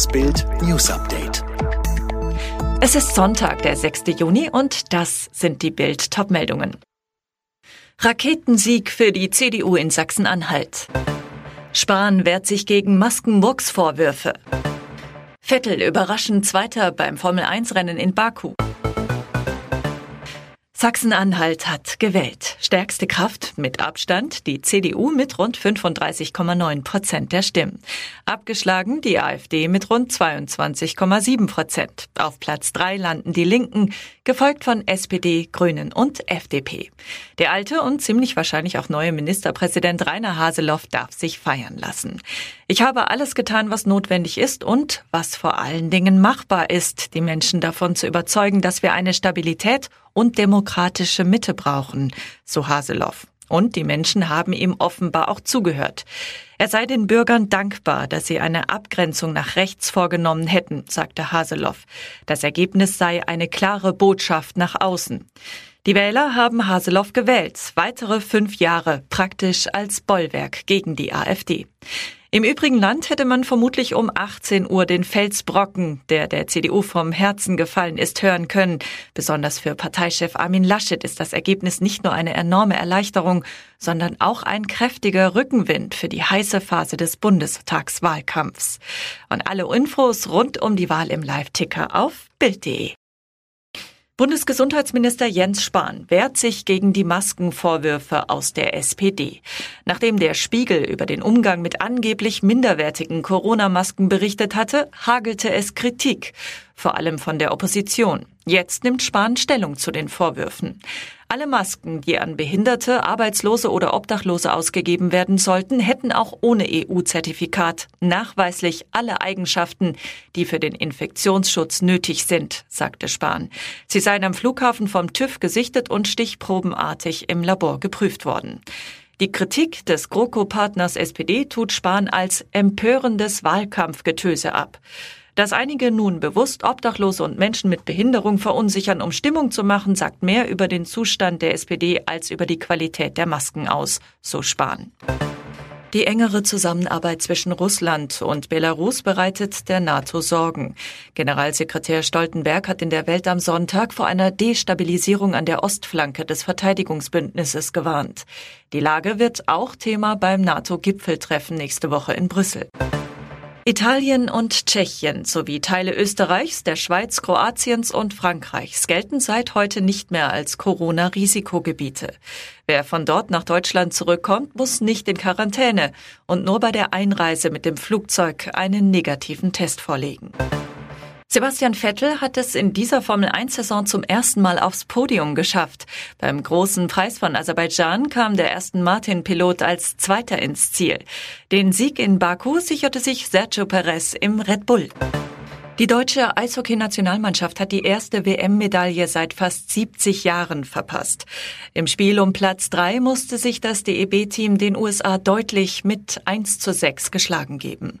Das Bild News Update. Es ist Sonntag, der 6. Juni und das sind die Bild Topmeldungen. Raketensieg für die CDU in Sachsen-Anhalt. Spahn wehrt sich gegen Maskenmurks-Vorwürfe. Vettel überraschend Zweiter beim Formel-1-Rennen in Baku. Sachsen-Anhalt hat gewählt. Stärkste Kraft mit Abstand die CDU mit rund 35,9 Prozent der Stimmen. Abgeschlagen die AfD mit rund 22,7 Prozent. Auf Platz drei landen die Linken, gefolgt von SPD, Grünen und FDP. Der alte und ziemlich wahrscheinlich auch neue Ministerpräsident Rainer Haseloff darf sich feiern lassen. Ich habe alles getan, was notwendig ist und was vor allen Dingen machbar ist, die Menschen davon zu überzeugen, dass wir eine Stabilität und demokratische Mitte brauchen, so Haseloff. Und die Menschen haben ihm offenbar auch zugehört. Er sei den Bürgern dankbar, dass sie eine Abgrenzung nach rechts vorgenommen hätten, sagte Haseloff. Das Ergebnis sei eine klare Botschaft nach außen. Die Wähler haben Haseloff gewählt, weitere fünf Jahre praktisch als Bollwerk gegen die AfD. Im übrigen Land hätte man vermutlich um 18 Uhr den Felsbrocken, der der CDU vom Herzen gefallen ist, hören können. Besonders für Parteichef Armin Laschet ist das Ergebnis nicht nur eine enorme Erleichterung, sondern auch ein kräftiger Rückenwind für die heiße Phase des Bundestagswahlkampfs. Und alle Infos rund um die Wahl im Live-Ticker auf Bild.de. Bundesgesundheitsminister Jens Spahn wehrt sich gegen die Maskenvorwürfe aus der SPD. Nachdem der Spiegel über den Umgang mit angeblich minderwertigen Corona-Masken berichtet hatte, hagelte es Kritik, vor allem von der Opposition. Jetzt nimmt Spahn Stellung zu den Vorwürfen. Alle Masken, die an Behinderte, Arbeitslose oder Obdachlose ausgegeben werden sollten, hätten auch ohne EU-Zertifikat nachweislich alle Eigenschaften, die für den Infektionsschutz nötig sind, sagte Spahn. Sie seien am Flughafen vom TÜV gesichtet und stichprobenartig im Labor geprüft worden. Die Kritik des GroKo-Partners SPD tut Spahn als empörendes Wahlkampfgetöse ab. Dass einige nun bewusst Obdachlose und Menschen mit Behinderung verunsichern, um Stimmung zu machen, sagt mehr über den Zustand der SPD als über die Qualität der Masken aus, so Spahn. Die engere Zusammenarbeit zwischen Russland und Belarus bereitet der NATO Sorgen. Generalsekretär Stoltenberg hat in der Welt am Sonntag vor einer Destabilisierung an der Ostflanke des Verteidigungsbündnisses gewarnt. Die Lage wird auch Thema beim NATO-Gipfeltreffen nächste Woche in Brüssel. Italien und Tschechien sowie Teile Österreichs, der Schweiz, Kroatiens und Frankreichs gelten seit heute nicht mehr als Corona-Risikogebiete. Wer von dort nach Deutschland zurückkommt, muss nicht in Quarantäne und nur bei der Einreise mit dem Flugzeug einen negativen Test vorlegen. Sebastian Vettel hat es in dieser Formel-1-Saison zum ersten Mal aufs Podium geschafft. Beim großen Preis von Aserbaidschan kam der Aston Martin-Pilot als Zweiter ins Ziel. Den Sieg in Baku sicherte sich Sergio Perez im Red Bull. Die deutsche Eishockey-Nationalmannschaft hat die erste WM-Medaille seit fast 70 Jahren verpasst. Im Spiel um Platz 3 musste sich das DEB-Team den USA deutlich mit 1 zu 6 geschlagen geben.